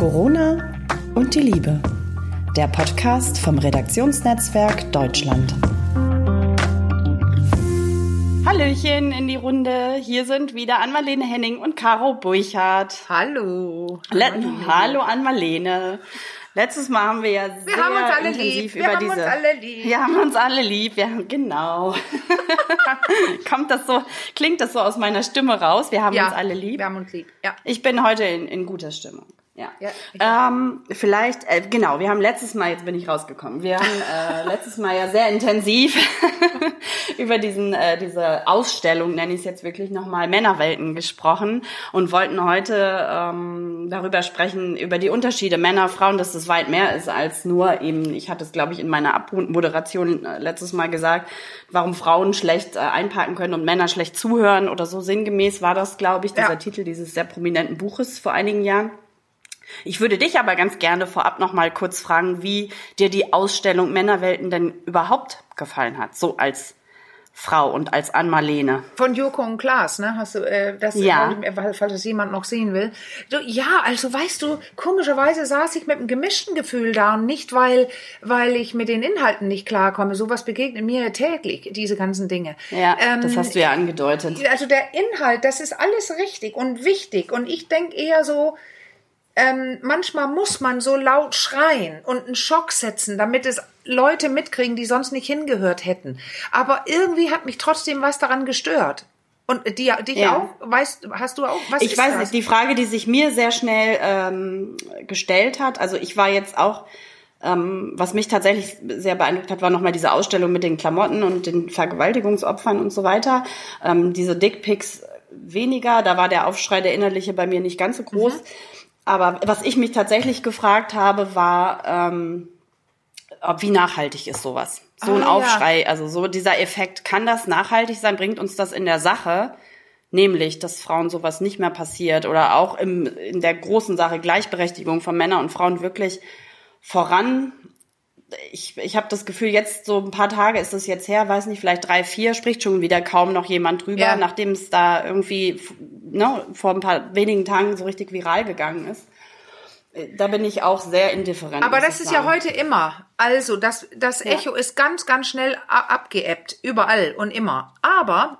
Corona und die Liebe. Der Podcast vom Redaktionsnetzwerk Deutschland. Hallöchen in die Runde. Hier sind wieder Ann-Marlene Henning und Caro Burchardt. Hallo. Le Hallo Ann-Marlene. Letztes Mal haben wir ja wir sehr haben uns alle intensiv lieb. Wir über haben diese. uns alle lieb. Wir haben uns alle lieb. Wir haben, genau. Kommt das so? Klingt das so aus meiner Stimme raus? Wir haben ja, uns alle lieb. Wir haben uns lieb. Ja. Ich bin heute in, in guter Stimmung. Ja. Ja, ähm, vielleicht, äh, genau, wir haben letztes Mal, jetzt bin ich rausgekommen, wir haben äh, letztes Mal ja sehr intensiv über diesen, äh, diese Ausstellung, nenne ich es jetzt wirklich nochmal, Männerwelten gesprochen und wollten heute ähm, darüber sprechen, über die Unterschiede Männer, Frauen, dass das weit mehr ist als nur eben, ich hatte es, glaube ich, in meiner Abmoderation äh, letztes Mal gesagt, warum Frauen schlecht äh, einparken können und Männer schlecht zuhören oder so sinngemäß war das, glaube ich, dieser Ja. Titel dieses sehr prominenten Buches vor einigen Jahren. Ich würde dich aber ganz gerne vorab noch mal kurz fragen, wie dir die Ausstellung Männerwelten denn überhaupt gefallen hat, so als Frau und als Ann-Marlene. Von Joko und Klaas, ne? Hast du äh, das, Ja. falls das jemand noch sehen will. Du, ja, also weißt du, komischerweise saß ich mit einem gemischten Gefühl da und nicht, weil, weil ich mit den Inhalten nicht klarkomme. Sowas begegnet mir täglich, diese ganzen Dinge. Ja, Ähm, das hast du ja angedeutet. also der Inhalt, das ist alles richtig und wichtig. Und ich denke eher so, ähm, manchmal muss man so laut schreien und einen Schock setzen, damit es Leute mitkriegen, die sonst nicht hingehört hätten. Aber irgendwie hat mich trotzdem was daran gestört. Und die, dich Ja. auch? Weißt, hast du auch? Was Ich weiß das? nicht, die Frage, die sich mir sehr schnell ähm, gestellt hat, also ich war jetzt auch, ähm, was mich tatsächlich sehr beeindruckt hat, war nochmal diese Ausstellung mit den Klamotten und den Vergewaltigungsopfern und so weiter. Ähm, diese Dickpics weniger, da war der Aufschrei der innerliche bei mir nicht ganz so groß. Mhm. Aber was ich mich tatsächlich gefragt habe, war, ähm, ob, wie nachhaltig ist sowas? So ein Ah, ja. Aufschrei, also so dieser Effekt, kann das nachhaltig sein? Bringt uns das in der Sache? Nämlich, dass Frauen sowas nicht mehr passiert oder auch im, in der großen Sache Gleichberechtigung von Männern und Frauen wirklich voran. Ich, ich habe das Gefühl, jetzt so ein paar Tage ist es jetzt her, weiß nicht, vielleicht drei, vier, spricht schon wieder kaum noch jemand drüber, Ja. nachdem es da irgendwie ne, vor ein paar wenigen Tagen so richtig viral gegangen ist. Äh, Da bin ich auch sehr indifferent. Aber das ist ja sagen. heute immer. Also, das, das Echo ist ganz, ganz schnell abgeebbt. Überall und immer. Aber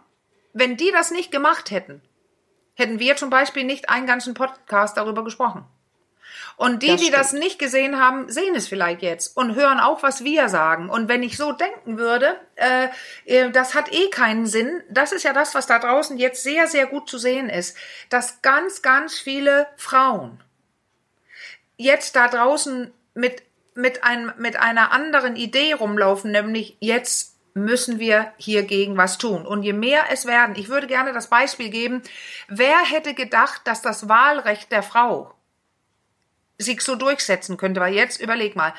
wenn die das nicht gemacht hätten, hätten wir zum Beispiel nicht einen ganzen Podcast darüber gesprochen. Und die, Das die das nicht gesehen haben, sehen es vielleicht jetzt und hören auch, was wir sagen. Und wenn ich so denken würde, äh, äh, das hat eh keinen Sinn. Das ist ja das, was da draußen jetzt sehr, sehr gut zu sehen ist, dass ganz, ganz viele Frauen jetzt da draußen mit, mit, einem, mit einer anderen Idee rumlaufen, nämlich jetzt müssen wir hiergegen was tun. Und je mehr es werden, ich würde gerne das Beispiel geben, wer hätte gedacht, dass das Wahlrecht der Frau sich so durchsetzen könnte, weil jetzt überleg mal,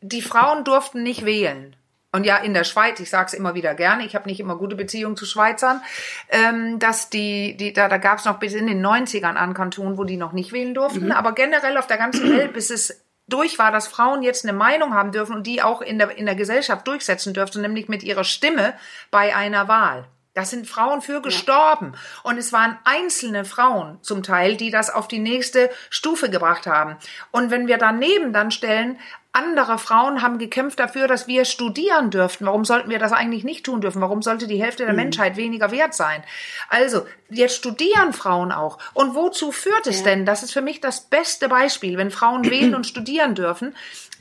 die Frauen durften nicht wählen. Und ja, in der Schweiz, ich sage es immer wieder gerne, ich habe nicht immer gute Beziehungen zu Schweizern, ähm, dass die, die da, da gab es noch bis in den 90ern an Kantonen, wo die noch nicht wählen durften, aber generell auf der ganzen Welt, bis es durch war, dass Frauen jetzt eine Meinung haben dürfen und die auch in der, in der Gesellschaft durchsetzen dürften, nämlich mit ihrer Stimme bei einer Wahl. Da sind Frauen für gestorben. Und es waren einzelne Frauen zum Teil, die das auf die nächste Stufe gebracht haben. Und wenn wir daneben dann stellen, andere Frauen haben gekämpft dafür, dass wir studieren dürften. Warum sollten wir das eigentlich nicht tun dürfen? Warum sollte die Hälfte der Menschheit weniger wert sein? Also, jetzt studieren Frauen auch. Und wozu führt es denn? Das ist für mich das beste Beispiel, wenn Frauen wählen und studieren dürfen.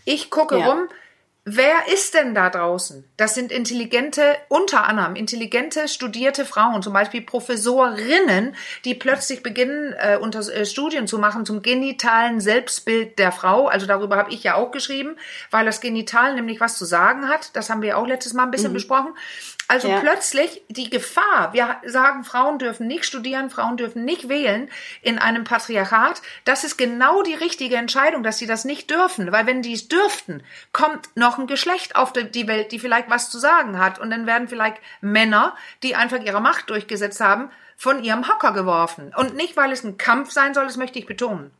Ich gucke Ja. rum, Wer ist denn da draußen? Das sind intelligente, unter anderem intelligente, studierte Frauen, zum Beispiel Professorinnen, die plötzlich beginnen, äh, unter äh, Studien zu machen zum genitalen Selbstbild der Frau. Also darüber habe ich ja auch geschrieben, weil das Genital nämlich was zu sagen hat. Das haben wir auch letztes Mal ein bisschen besprochen. Also Ja. plötzlich die Gefahr, wir sagen, Frauen dürfen nicht studieren, Frauen dürfen nicht wählen in einem Patriarchat. Das ist genau die richtige Entscheidung, dass sie das nicht dürfen. Weil wenn die es dürften, kommt noch ein Geschlecht auf die- die Welt, die vielleicht was zu sagen hat. Und dann werden vielleicht Männer, die einfach ihre Macht durchgesetzt haben, von ihrem Hocker geworfen. Und nicht, weil es ein Kampf sein soll, das möchte ich betonen.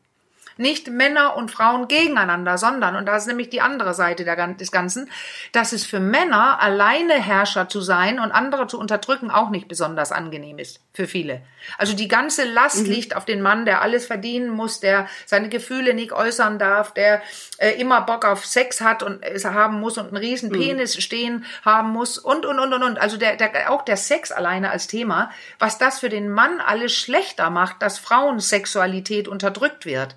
Nicht Männer und Frauen gegeneinander, sondern, und das ist nämlich die andere Seite des Ganzen, dass es für Männer alleine Herrscher zu sein und andere zu unterdrücken auch nicht besonders angenehm ist für viele. Also die ganze Last mhm. liegt auf den Mann, der alles verdienen muss, der seine Gefühle nicht äußern darf, der äh, immer Bock auf Sex hat und es haben muss und einen riesen mhm. Penis mhm. stehen haben muss und und und und und. Also der, der auch der Sex alleine als Thema, was das für den Mann alles schlechter macht, dass Frauensexualität unterdrückt wird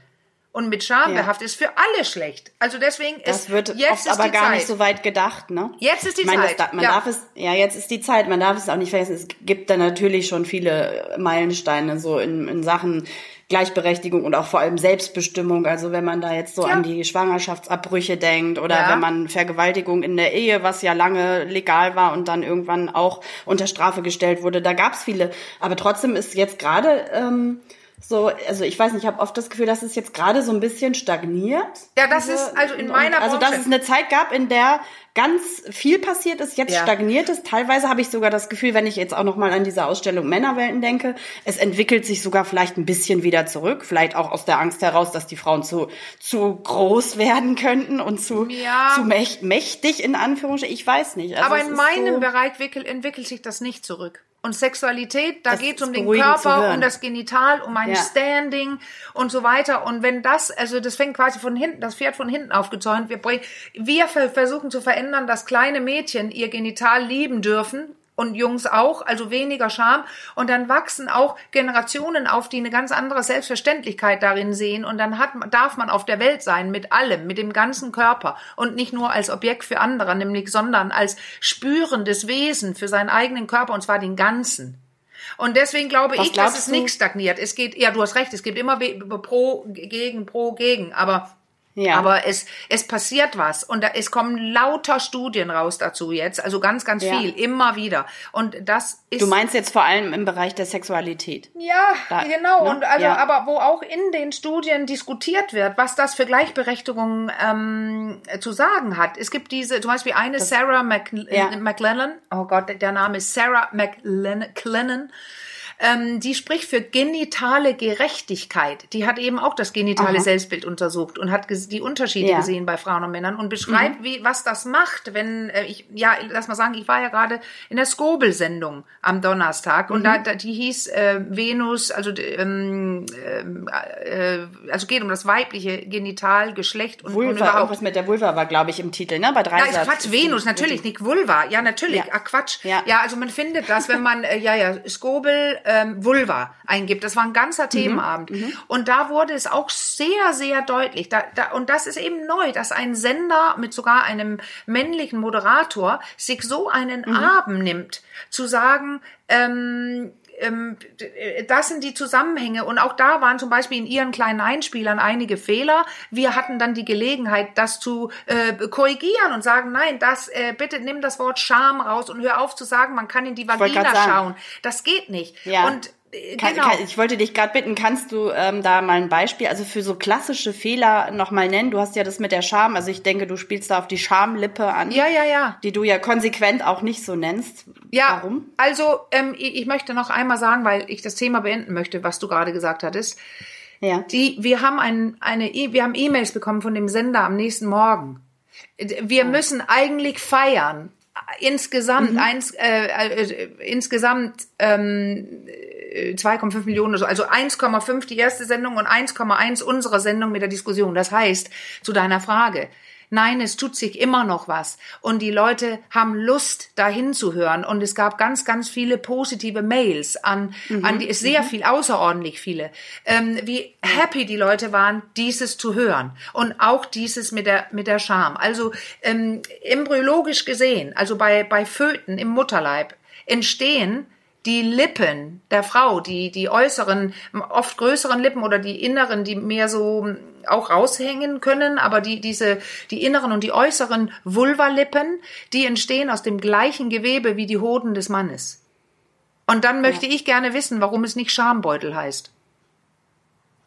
und mit Scham ja. behaftet ist für alle schlecht. Also deswegen das ist wird jetzt ist aber gar Zeit. nicht so weit gedacht, ne? Jetzt ist die ich meine, Zeit. Das, man ja. darf es ja jetzt ist die Zeit. Man darf es auch nicht vergessen. Es gibt da natürlich schon viele Meilensteine so in, in Sachen Gleichberechtigung und auch vor allem Selbstbestimmung. Also wenn man da jetzt so ja. an die Schwangerschaftsabbrüche denkt oder ja. wenn man Vergewaltigung in der Ehe, was ja lange legal war und dann irgendwann auch unter Strafe gestellt wurde, da gab es viele. Aber trotzdem ist jetzt gerade ähm, so, also ich weiß nicht, ich habe oft das Gefühl, dass es jetzt gerade so ein bisschen stagniert. Ja, das diese, ist also in meiner Also dass es eine Zeit gab, in der ganz viel passiert ist, jetzt ja. stagniert es. Teilweise habe ich sogar das Gefühl, wenn ich jetzt auch noch mal an diese Ausstellung Männerwelten denke, es entwickelt sich sogar vielleicht ein bisschen wieder zurück, vielleicht auch aus der Angst heraus, dass die Frauen zu zu groß werden könnten und zu ja. zu mächtig in Anführungsstrichen. Ich weiß nicht. Also Aber in meinem so Bereich entwickelt sich das nicht zurück. Und Sexualität, da geht es um den Körper, um das Genital, um ein ja. Standing und so weiter. Und wenn das, also das fängt quasi von hinten, das Pferd von hinten aufgezäunt. Wir, wir versuchen zu verändern, dass kleine Mädchen ihr Genital lieben dürfen und Jungs auch, also weniger Scham. Und dann wachsen auch Generationen auf, die eine ganz andere Selbstverständlichkeit darin sehen. Und dann hat, darf man auf der Welt sein mit allem, mit dem ganzen Körper und nicht nur als Objekt für andere, nämlich, sondern als spürendes Wesen für seinen eigenen Körper und zwar den ganzen. Und deswegen glaube Was ich, dass es nicht stagniert. Es geht, ja, du hast recht, es gibt immer pro, gegen, pro, gegen, aber ja. Aber es, es passiert was und da, es kommen lauter Studien raus dazu jetzt, also ganz, ganz ja. viel, immer wieder. Und das ist. Du meinst jetzt vor allem im Bereich der Sexualität. Ja, da, genau. Ne? Und also, ja. aber wo auch in den Studien diskutiert wird, was das für Gleichberechtigung ähm, zu sagen hat. Es gibt diese, zum Beispiel eine das, Sarah McLennan, oh Gott, der Name ist Sarah McLennan ähm, die spricht für genitale Gerechtigkeit. Die hat eben auch das genitale Aha. Selbstbild untersucht und hat die Unterschiede ja. gesehen bei Frauen und Männern und beschreibt, mhm. wie was das macht, wenn äh, ich ja, lass mal sagen, ich war ja gerade in der Skobel-Sendung am Donnerstag mhm. und da, da die hieß äh, Venus, also ähm, äh, also geht um das weibliche Genital, Geschlecht und, Vulva, und überhaupt. Irgendwas mit der Vulva war, glaube ich, im Titel, ne? Bei drei ja, Quatsch, Venus, natürlich, nicht Vulva. Ja, natürlich. Ja. Ah, Quatsch. Ja. ja, also man findet das, wenn man, äh, ja, ja, Skobel, ähm, Vulva eingibt. Das war ein ganzer mhm. Themenabend. Mhm. Und da wurde es auch sehr, sehr deutlich. Da, da, und das ist eben neu, dass ein Sender mit sogar einem männlichen Moderator sich so einen mhm. Abend nimmt, zu sagen, ähm, ähm, das sind die Zusammenhänge. Und auch da waren zum Beispiel in ihren kleinen Einspielern einige Fehler. Wir hatten dann die Gelegenheit, das zu äh, korrigieren und sagen, nein, das äh, bitte nimm das Wort Scham raus und hör auf zu sagen, man kann in die Vagina schauen. Das geht nicht. Ja. Und kann, genau. kann, ich wollte dich gerade bitten, kannst du ähm, da mal ein Beispiel, also für so klassische Fehler nochmal nennen? Du hast ja das mit der Scham, also ich denke, du spielst da auf die Schamlippe an. Ja, ja, ja. Die du ja konsequent auch nicht so nennst. Ja, Warum? Also ähm, ich möchte noch einmal sagen, weil ich das Thema beenden möchte, was du gerade gesagt hattest. Ja. Die, wir haben ein, eine, e wir haben E-Mails bekommen von dem Sender am nächsten Morgen. Wir oh. müssen eigentlich feiern. Insgesamt, mhm. eins, äh, äh, insgesamt ähm, 2,5 Millionen oder so, also 1,5 die erste Sendung und 1,1 unsere Sendung mit der Diskussion. Das heißt, zu deiner Frage, Nein, es tut sich immer noch was. Und die Leute haben Lust, dahin zu hören. Und es gab ganz, ganz viele positive Mails an, mhm. an die, sehr mhm. viel, außerordentlich viele, ähm, wie happy die Leute waren, dieses zu hören. Und auch dieses mit der, mit der Scham. Also, ähm, embryologisch gesehen, also bei, bei Föten im Mutterleib, entstehen die Lippen der Frau, die, die äußeren, oft größeren Lippen oder die inneren, die mehr so hm, auch raushängen können, aber die, diese, die inneren und die äußeren Vulvalippen, die entstehen aus dem gleichen Gewebe wie die Hoden des Mannes. Und dann möchte ja. ich gerne wissen, warum es nicht Schambeutel heißt.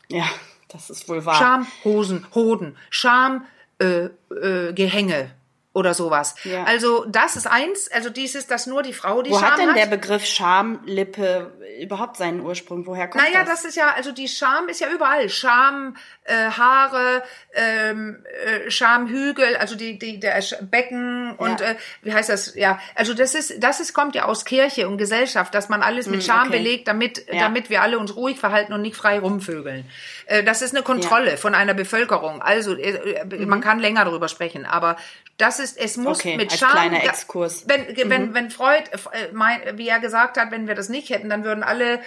Ja, das ist wohl wahr. Schamhosen, Hoden, Schamgehänge. Äh, äh, oder sowas. Ja. Also das ist eins, also dieses, dass nur die Frau die Wo Scham hat denn hat. der Begriff Schamlippe überhaupt seinen Ursprung? Woher kommt Naja, das? das ist ja, also die Scham ist ja überall. Scham, äh, Haare, ähm, äh, Schamhügel, also die, die, der Becken und Ja. äh, wie heißt das? Ja, also das ist, das ist, kommt ja aus Kirche und Gesellschaft, dass man alles mit Scham Hm, okay. belegt, damit, Ja. damit wir alle uns ruhig verhalten und nicht frei rumvögeln. Äh, das ist eine Kontrolle von einer Bevölkerung. Also äh, äh, man kann länger darüber sprechen, aber das ist, es muss Okay, mit als Scham. kleiner Exkurs. Wenn, wenn, wenn Freud, äh, wie er gesagt hat, wenn wir das nicht hätten, dann würden alle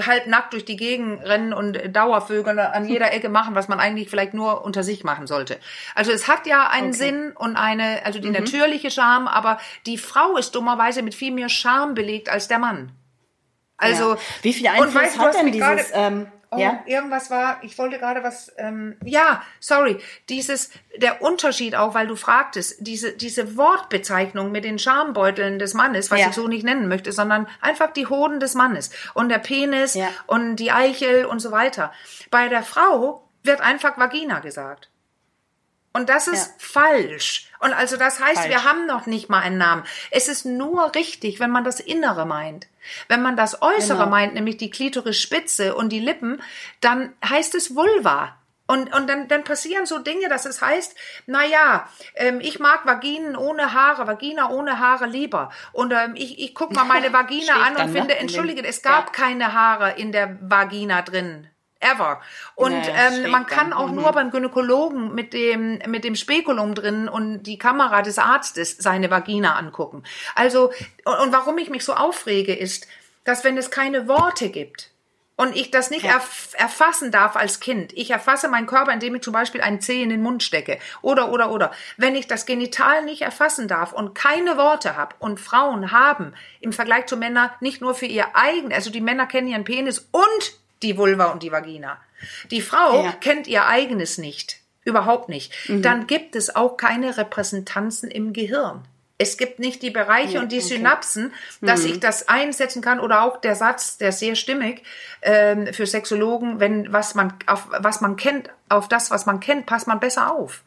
halb nackt durch die Gegend rennen und Dauervögel an jeder Ecke machen, was man eigentlich vielleicht nur unter sich machen sollte. Also es hat ja einen Sinn und eine, also die natürliche Scham, aber die Frau ist dummerweise mit viel mehr Scham belegt als der Mann. Also ja. wie viel Einfluss weißt hat denn dieses? ähm, Oh, ja, irgendwas war, ich wollte gerade was, ähm, ja, sorry, dieses, der Unterschied auch, weil du fragtest, diese, diese Wortbezeichnung mit den Schambeuteln des Mannes, was Ja. ich so nicht nennen möchte, sondern einfach die Hoden des Mannes und der Penis Ja. und die Eichel und so weiter. Bei der Frau wird einfach Vagina gesagt. Und das ist Ja. falsch. Und also das heißt, Falsch. wir haben noch nicht mal einen Namen. Es ist nur richtig, wenn man das Innere meint. Wenn man das Äußere Genau. meint, nämlich die Klitorisspitze und die Lippen, dann heißt es Vulva. Und, und dann, dann passieren so Dinge, dass es heißt, na ja, ähm, ich mag Vaginen ohne Haare, Vagina ohne Haare lieber. Und ähm, ich, ich guck mal meine Vagina an und dann, ne? finde, In dem- entschuldige, es gab Ja. keine Haare in der Vagina drin. Ever. Und Ja, ähm, man kann auch Mhm. nur beim Gynäkologen mit dem, mit dem Spekulum drin und die Kamera des Arztes seine Vagina angucken. Also, und, und warum ich mich so aufrege, ist, dass wenn es keine Worte gibt, und ich das nicht erf erfassen darf als Kind. Ich erfasse meinen Körper, indem ich zum Beispiel einen Zeh in den Mund stecke. Oder, oder, oder. Wenn ich das Genital nicht erfassen darf und keine Worte habe und Frauen haben im Vergleich zu Männern nicht nur für ihr eigen, also die Männer kennen ihren Penis und die Vulva und die Vagina. Die Frau Ja. kennt ihr eigenes nicht. Überhaupt nicht. Dann gibt es auch keine Repräsentanzen im Gehirn. Es gibt nicht die Bereiche Ja, und die okay. Synapsen, dass ich das einsetzen kann oder auch der Satz, der sehr stimmig ähm, für Sexologen, wenn was man auf was man kennt, auf das was man kennt, passt man besser auf.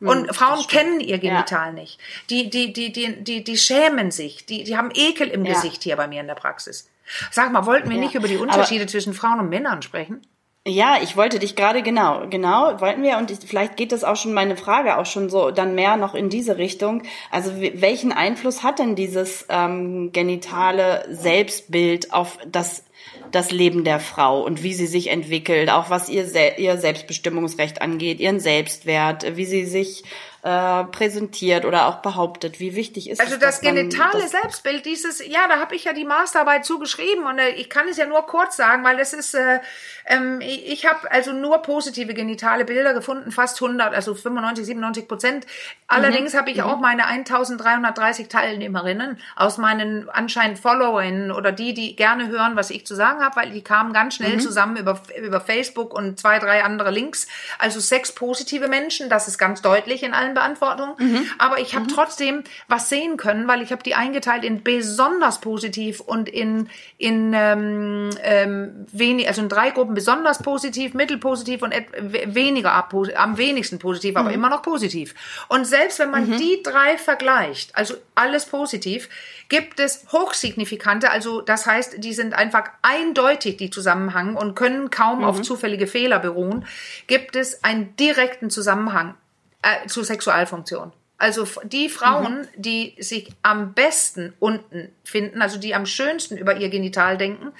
Und Frauen kennen ihr Genital nicht. Die, die, die, die, die, die schämen sich. Die, die haben Ekel im Ja. Gesicht hier bei mir in der Praxis. Sag mal, wollten wir Ja. nicht über die Aber- Unterschiede zwischen Frauen und Männern sprechen? Ja, ich wollte dich gerade genau, genau, wollten wir und ich, vielleicht geht das auch schon meine Frage auch schon so dann mehr noch in diese Richtung. Also welchen Einfluss hat denn dieses ähm, genitale Selbstbild auf das das Leben der Frau und wie sie sich entwickelt, auch was ihr Se ihr Selbstbestimmungsrecht angeht, ihren Selbstwert, wie sie sich äh, präsentiert oder auch behauptet. Wie wichtig ist Also es, das dass man genitale das- Selbstbild, dieses, ja, da habe ich ja die Masterarbeit zugeschrieben und äh, ich kann es ja nur kurz sagen, weil es ist, äh, ähm, ich, habe also nur positive genitale Bilder gefunden, fast 100, also 95, 97 Prozent. Allerdings habe ich auch meine 1330 Teilnehmerinnen aus meinen anscheinend Followern oder die, die gerne hören, was ich zu sagen habe, weil die kamen ganz schnell zusammen über, über Facebook und zwei, drei andere Links. Also sechs positive Menschen, das ist ganz deutlich in allen Beantwortungen. Aber ich habe trotzdem was sehen können, weil ich habe die eingeteilt in besonders positiv und in, in ähm, ähm, wenig, also in drei Gruppen besonders positiv, mittelpositiv und weniger ab, am wenigsten positiv, aber immer noch positiv. Und selbst wenn man die drei vergleicht, also alles positiv, gibt es hochsignifikante, also das heißt, die sind einfach eindeutig die Zusammenhang und können kaum auf zufällige Fehler beruhen, gibt es einen direkten Zusammenhang äh, zur Sexualfunktion. Also die Frauen, die sich am besten unten finden, also die am schönsten über ihr Genital denken,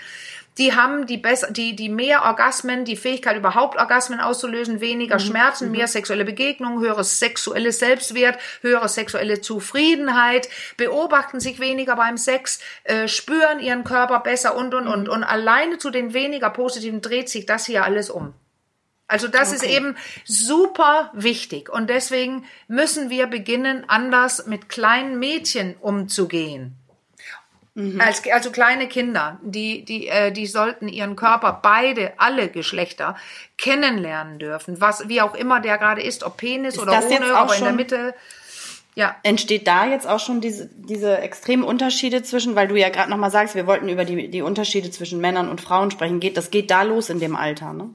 die haben die besser, die, die mehr Orgasmen, die Fähigkeit überhaupt Orgasmen auszulösen, weniger Schmerzen, mehr sexuelle Begegnungen, höheres sexuelles Selbstwert, höhere sexuelle Zufriedenheit, beobachten sich weniger beim Sex, äh, spüren ihren Körper besser und und und. Und alleine zu den weniger positiven dreht sich das hier alles um. Also das ist eben super wichtig und deswegen müssen wir beginnen, anders mit kleinen Mädchen umzugehen. Als, also kleine Kinder, die, die, äh, die sollten ihren Körper, beide, alle Geschlechter, kennenlernen dürfen. Was, wie auch immer der gerade ist, ob Penis oder das jetzt ohne, auch in der Mitte. Ja. Entsteht da jetzt auch schon diese, diese extremen Unterschiede zwischen, weil du ja gerade nochmal sagst, wir wollten über die, die Unterschiede zwischen Männern und Frauen sprechen, geht, das geht da los in dem Alter, ne?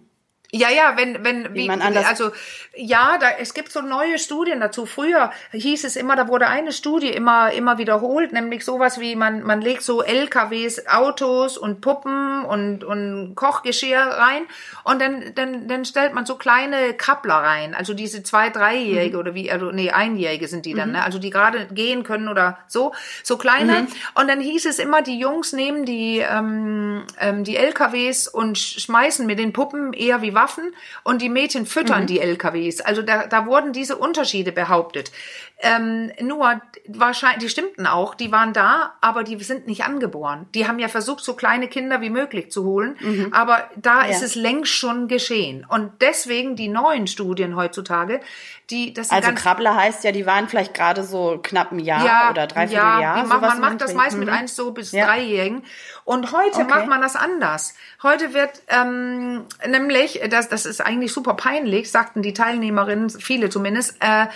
Ja, ja, wenn, wenn, wie, man anders also, ja, da, es gibt so neue Studien dazu. Früher hieß es immer, da wurde eine Studie immer, immer wiederholt, nämlich sowas wie man, man legt so LKWs, Autos und Puppen und, und Kochgeschirr rein und dann, dann, dann stellt man so kleine Krabbler rein, also diese zwei, dreijährige mhm. oder wie, also, nee, einjährige sind die dann, mhm. ne? also die gerade gehen können oder so, so kleine. Mhm. Und dann hieß es immer, die Jungs nehmen die, ähm, ähm, die LKWs und schmeißen mit den Puppen eher wie Waffen und die Mädchen füttern mhm. die LKWs. Also da, da wurden diese Unterschiede behauptet. Ähm, nur wahrscheinlich, die stimmten auch, die waren da, aber die sind nicht angeboren. Die haben ja versucht, so kleine Kinder wie möglich zu holen, mhm. aber da ja. ist es längst schon geschehen. Und deswegen die neuen Studien heutzutage, die das Also Krabbler heißt ja, die waren vielleicht gerade so knapp ein Jahr ja, oder dreiviertel ja, Jahr. Man, man macht das meist mhm. mit eins so bis ja. dreijährigen. Und heute okay. macht man das anders. Heute wird ähm, nämlich, das, das ist eigentlich super peinlich, sagten die Teilnehmerinnen, viele zumindest, äh,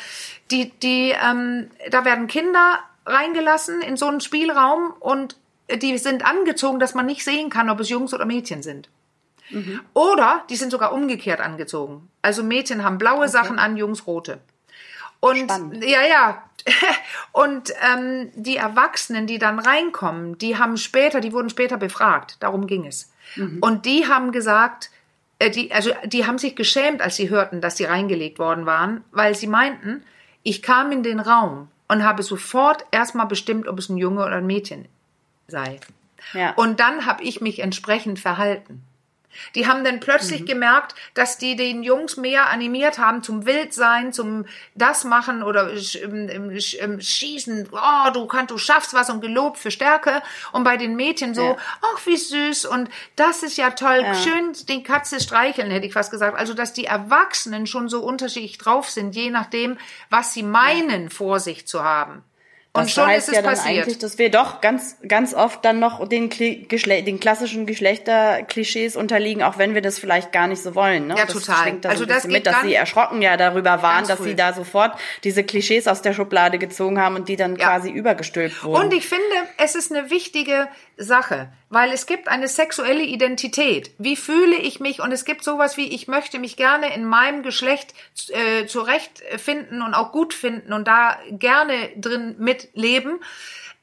die, die, ähm, da werden Kinder reingelassen in so einen Spielraum und die sind angezogen, dass man nicht sehen kann, ob es Jungs oder Mädchen sind. Mhm. Oder die sind sogar umgekehrt angezogen. Also Mädchen haben blaue okay. Sachen an, Jungs rote. Und Spannend. ja, ja. Und ähm, die Erwachsenen, die dann reinkommen, die haben später, die wurden später befragt. Darum ging es. Mhm. Und die haben gesagt, äh, die, also die haben sich geschämt, als sie hörten, dass sie reingelegt worden waren, weil sie meinten, ich kam in den Raum und habe sofort erstmal bestimmt, ob es ein Junge oder ein Mädchen sei. Ja. Und dann habe ich mich entsprechend verhalten. Die haben dann plötzlich mhm. gemerkt, dass die den Jungs mehr animiert haben zum Wildsein, zum das machen oder schießen. Oh, du kannst, du schaffst was und gelobt für Stärke. Und bei den Mädchen so, ach ja. wie süß und das ist ja toll, ja. schön die Katze streicheln, hätte ich fast gesagt. Also dass die Erwachsenen schon so unterschiedlich drauf sind, je nachdem, was sie meinen, vor sich zu haben. Und das schon heißt ist es ja dann passiert. eigentlich, dass wir doch ganz, ganz oft dann noch den, Geschle den klassischen Geschlechterklischees unterliegen, auch wenn wir das vielleicht gar nicht so wollen. Ne? Ja, das total. Da also das geht mit, dass sie erschrocken ja darüber waren, dass früh. sie da sofort diese Klischees aus der Schublade gezogen haben und die dann ja. quasi übergestülpt wurden. Und ich finde, es ist eine wichtige Sache, weil es gibt eine sexuelle Identität. Wie fühle ich mich? Und es gibt sowas wie, ich möchte mich gerne in meinem Geschlecht äh, zurechtfinden und auch gut finden und da gerne drin mitleben.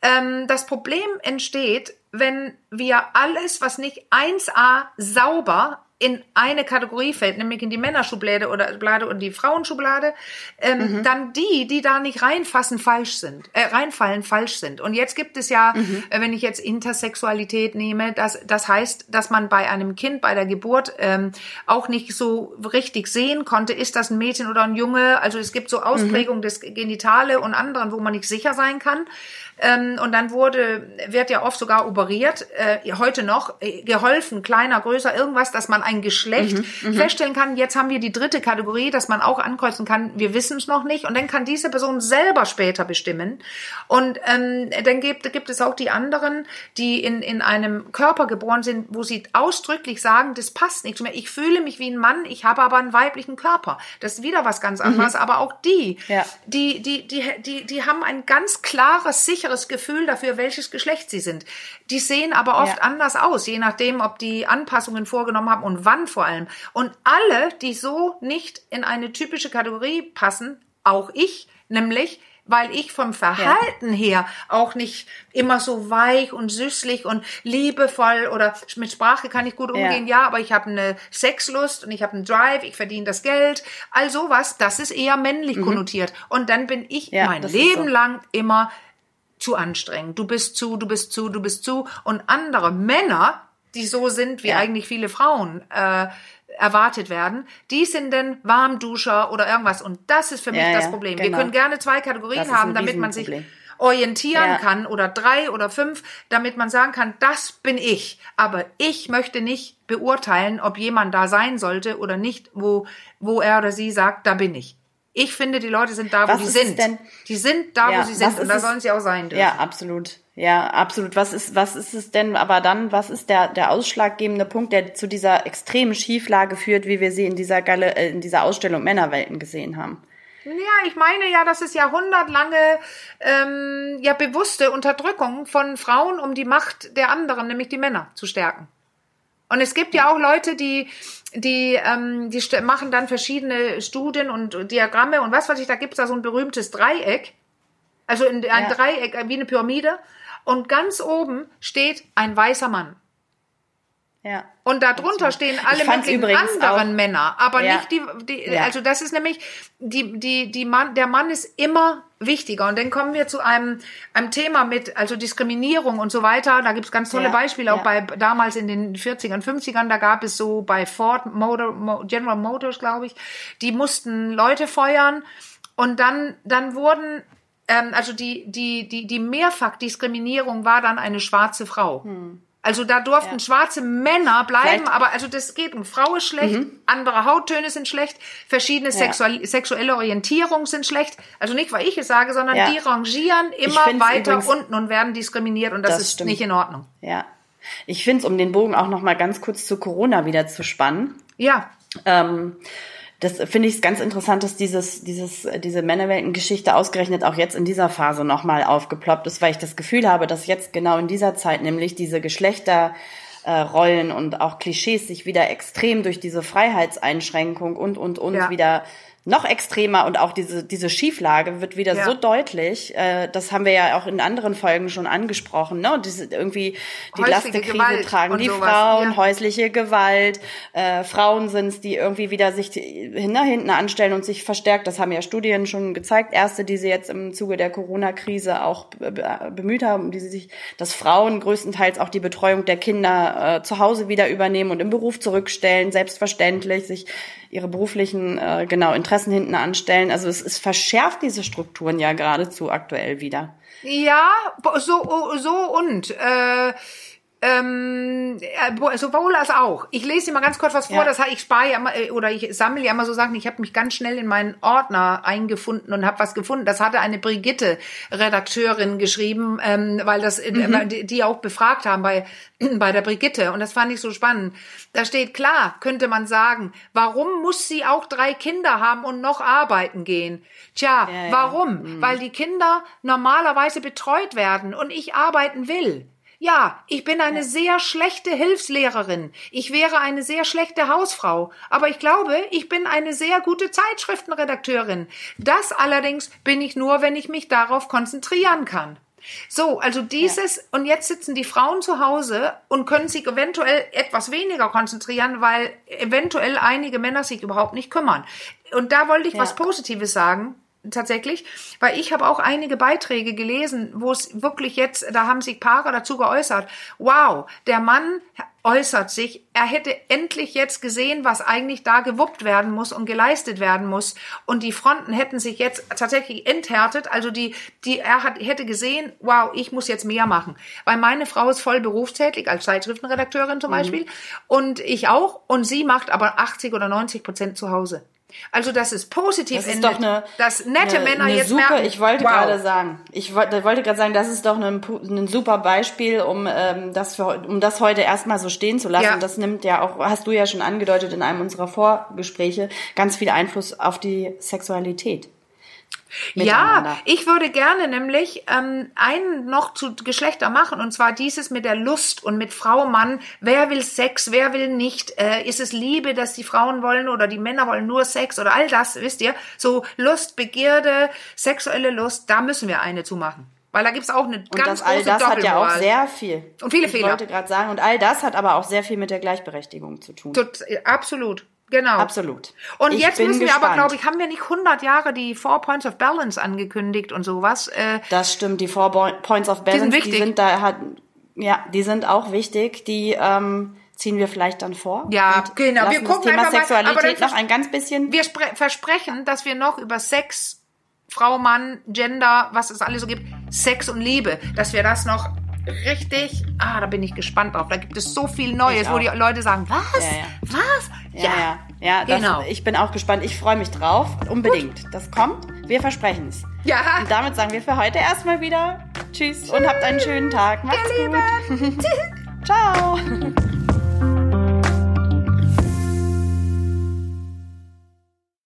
Ähm, das Problem entsteht, wenn wir alles, was nicht 1a sauber in eine Kategorie fällt, nämlich in die Männerschublade oder Blade und die Frauenschublade, ähm, mhm. dann die, die da nicht reinfassen, falsch sind, äh, reinfallen, falsch sind. Und jetzt gibt es ja, mhm. äh, wenn ich jetzt Intersexualität nehme, das, das heißt, dass man bei einem Kind bei der Geburt ähm, auch nicht so richtig sehen konnte, ist das ein Mädchen oder ein Junge. Also es gibt so Ausprägungen mhm. des Genitale und anderen, wo man nicht sicher sein kann. Ähm, und dann wurde, wird ja oft sogar operiert, äh, heute noch, äh, geholfen, kleiner, größer, irgendwas, dass man ein Geschlecht mhm, mhm, feststellen kann. Jetzt haben wir die dritte Kategorie, dass man auch ankreuzen kann, wir wissen es noch nicht. Und dann kann diese Person selber später bestimmen. Und ähm, dann gibt, gibt es auch die anderen, die in, in einem Körper geboren sind, wo sie ausdrücklich sagen, das passt nicht zu mir. Ich fühle mich wie ein Mann, ich habe aber einen weiblichen Körper. Das ist wieder was ganz anderes. Mhm. Aber auch die, ja. die, die, die, die, die haben ein ganz klares, sicheres sicheres Gefühl dafür, welches Geschlecht sie sind. Die sehen aber oft ja. anders aus, je nachdem, ob die Anpassungen vorgenommen haben und wann vor allem. Und alle, die so nicht in eine typische Kategorie passen, auch ich, nämlich weil ich vom Verhalten ja. her auch nicht immer so weich und süßlich und liebevoll oder mit Sprache kann ich gut umgehen, ja, ja aber ich habe eine Sexlust und ich habe einen Drive, ich verdiene das Geld, all sowas, das ist eher männlich mhm. konnotiert. Und dann bin ich ja, mein Leben so. lang immer zu anstrengend. Du bist zu, du bist zu, du bist zu. Und andere Männer, die so sind, wie ja. eigentlich viele Frauen äh, erwartet werden, die sind dann Warmduscher oder irgendwas. Und das ist für mich ja, das Problem. Genau. Wir können gerne zwei Kategorien haben, damit man sich orientieren kann oder drei oder fünf, damit man sagen kann, das bin ich. Aber ich möchte nicht beurteilen, ob jemand da sein sollte oder nicht, wo, wo er oder sie sagt, da bin ich. Ich finde, die Leute sind da, wo was die sind. Denn? Die sind da, ja, wo sie sind. Und da sollen sie auch sein dürfen. Ja, absolut. Ja, absolut. Was ist, was ist es denn aber dann, was ist der, der ausschlaggebende Punkt, der zu dieser extremen Schieflage führt, wie wir sie in dieser, Galle, äh, in dieser Ausstellung Männerwelten gesehen haben? Ja, ich meine ja, das ist jahrhundertlange ähm, ja bewusste Unterdrückung von Frauen, um die Macht der anderen, nämlich die Männer, zu stärken. Und es gibt ja, auch Leute, die die, ähm, die machen dann verschiedene Studien und Diagramme und was weiß ich, da gibt's da so ein berühmtes Dreieck, also in, ein Ja. Dreieck äh, wie eine Pyramide und ganz oben steht ein weißer Mann. Ja. Und darunter stehen alle möglichen anderen auch- Männer, aber Ja. nicht die, die Ja. also das ist nämlich die die die Mann der Mann ist immer wichtiger und dann kommen wir zu einem einem Thema mit also Diskriminierung und so weiter, da gibt's ganz tolle Ja. Beispiele auch bei damals in den 40ern 50ern, da gab es so bei Ford Motor Mo, General Motors, glaube ich, die mussten Leute feuern und dann dann wurden ähm, also die die die die Mehrfachdiskriminierung war dann eine schwarze Frau. Also da durften schwarze Männer bleiben, Vielleicht- Mhm. aber also das geht um Frau ist schlecht, andere Hauttöne sind schlecht, verschiedene sexual, sexuelle Orientierung sind schlecht. Also nicht, weil ich es sage, sondern Ja. die rangieren immer weiter übrigens- unten und werden diskriminiert und das, Das ist stimmt. nicht in Ordnung. Ja. Ich finde es, um den Bogen auch noch mal ganz kurz zu Corona wieder zu spannen. Ja, Ähm, das finde ich ganz interessant, dass dieses, dieses, äh, diese Männerwelten-Geschichte ausgerechnet auch jetzt in dieser Phase nochmal aufgeploppt ist, weil ich das Gefühl habe, dass jetzt genau in dieser Zeit nämlich diese Geschlechterrollen äh, Rollen und auch Klischees sich wieder extrem durch diese Freiheitseinschränkung und, und, und Ja. wieder noch extremer und auch diese, diese Schieflage wird wieder Ja. so deutlich. Äh, das haben wir ja auch in anderen Folgen schon angesprochen. Ne? Diese, irgendwie die Last der Krise Gewalt tragen und die sowas, Frauen, ja. häusliche Gewalt, äh, Frauen sind's, die irgendwie wieder sich hinter hinten anstellen und sich verstärkt. Das haben ja Studien schon gezeigt. Erste, die sie jetzt im Zuge der Corona-Krise auch be- be- bemüht haben, die sie sich, dass Frauen größtenteils auch die Betreuung der Kinder äh, zu Hause wieder übernehmen und im Beruf zurückstellen, selbstverständlich sich ihre beruflichen äh, genau Interessen hinten anstellen. Also es, es verschärft diese Strukturen ja geradezu aktuell wieder. ja, so so und äh, ähm, äh, sowohl als auch. Ich lese dir mal ganz kurz was vor. Ja. Das heißt, ich spare ja immer, äh, oder ich sammle ja immer so Sachen. Ich habe mich ganz schnell in meinen Ordner eingefunden und habe was gefunden. Das hatte eine Brigitte Redakteurin geschrieben, ähm, weil das äh, die, die auch befragt haben bei bei der Brigitte und das fand ich so spannend. Da steht klar, könnte man sagen, warum muss sie auch drei Kinder haben und noch arbeiten gehen? Tja, Ja, ja. warum? Weil die Kinder normalerweise betreut werden und ich arbeiten will. Ja, ich bin eine sehr schlechte Hilfslehrerin. Ich wäre eine sehr schlechte Hausfrau. Aber ich glaube, ich bin eine sehr gute Zeitschriftenredakteurin. Das allerdings bin ich nur, wenn ich mich darauf konzentrieren kann. So, also dieses, und jetzt sitzen die Frauen zu Hause und können sich eventuell etwas weniger konzentrieren, weil eventuell einige Männer sich überhaupt nicht kümmern. Und da wollte ich was Positives sagen tatsächlich, weil ich habe auch einige Beiträge gelesen, wo es wirklich jetzt, da haben sich Paare dazu geäußert, wow, der Mann äußert sich, er hätte endlich jetzt gesehen, was eigentlich da gewuppt werden muss und geleistet werden muss. Und die Fronten hätten sich jetzt tatsächlich enthärtet, also die, die, er hat, hätte gesehen, wow, ich muss jetzt mehr machen, weil meine Frau ist voll berufstätig als Zeitschriftenredakteurin zum Beispiel. Und ich auch. Und sie macht aber 80 oder 90 Prozent zu Hause. Also das ist positiv Das ist doch eine, dass nette eine, Männer eine jetzt super, merken, ich wollte wow. gerade sagen, ich wollte, wollte gerade sagen, das ist doch ein, ein super Beispiel, um ähm, das für, um das heute erstmal so stehen zu lassen. Ja. Und das nimmt ja auch, hast du ja schon angedeutet in einem unserer Vorgespräche, ganz viel Einfluss auf die Sexualität. Ja, ich würde gerne nämlich ähm, einen noch zu Geschlechter machen und zwar dieses mit der Lust und mit Frau, Mann. Wer will Sex, wer will nicht? Äh, ist es Liebe, dass die Frauen wollen oder die Männer wollen nur Sex oder all das, wisst ihr? So Lust, Begierde, sexuelle Lust, da müssen wir eine zu machen. Weil da gibt's auch eine Und ganz das, all große das hat ja auch sehr viel. Und viele ich Fehler. wollte gerade sagen, und all das hat aber auch sehr viel mit der Gleichberechtigung zu tun. Tot, absolut. Genau. Absolut. Und Ich jetzt müssen wir aber, glaube ich, haben wir nicht 100 Jahre die Four Points of Balance angekündigt und sowas. Äh, Das stimmt, die Four Points of Balance, sind die wichtig. sind da hat, ja, die sind auch wichtig. Die ähm, ziehen wir vielleicht dann vor. Ja, genau. Wir gucken das Thema einfach mal, Sexualität noch ein ganz bisschen. wir spre- versprechen, dass wir noch über Sex, Frau, Mann, Gender, was es alles so gibt, Sex und Liebe, dass wir das noch richtig, ah, da bin ich gespannt drauf. Da gibt es so viel Neues, wo die. Leute sagen, was? Ja, ja. Was? Ja, ja, ja. Das, genau. Ich bin auch gespannt. Ich freue mich drauf. Unbedingt. Das kommt. Wir versprechen es. Ja. Und damit sagen wir für heute erstmal wieder Tschüss, und habt einen schönen Tag. Macht's gut. Ciao.